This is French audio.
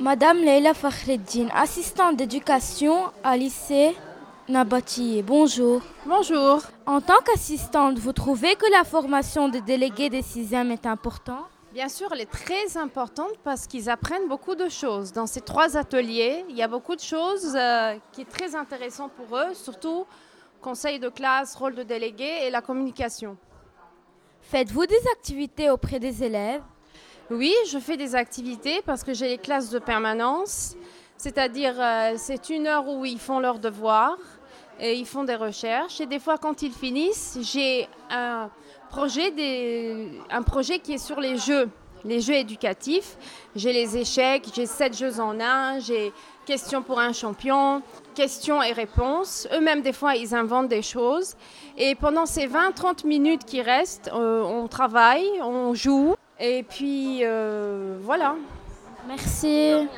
Madame Leila Fakhreddin, assistante d'éducation à lycée Nabati. Bonjour. Bonjour. En tant qu'assistante, vous trouvez que la formation des délégués des sixièmes est importante? Bien sûr, elle est très importante parce qu'ils apprennent beaucoup de choses. Dans ces trois ateliers, il y a beaucoup de choses euh, qui est très intéressant pour eux, surtout conseil de classe, rôle de délégué et la communication. Faites-vous des activités auprès des élèves? Oui, je fais des activités parce que j'ai les classes de permanence, c'est-à-dire euh, c'est une heure où ils font leurs devoirs et ils font des recherches. Et des fois, quand ils finissent, j'ai un projet, un projet qui est sur les jeux, les jeux éducatifs. J'ai les échecs, j'ai sept jeux en un, j'ai questions pour un champion, questions et réponses. Eux-mêmes, des fois, ils inventent des choses. Et pendant ces 20-30 minutes qui restent, euh, on travaille, on joue. Et puis, euh, voilà. Merci.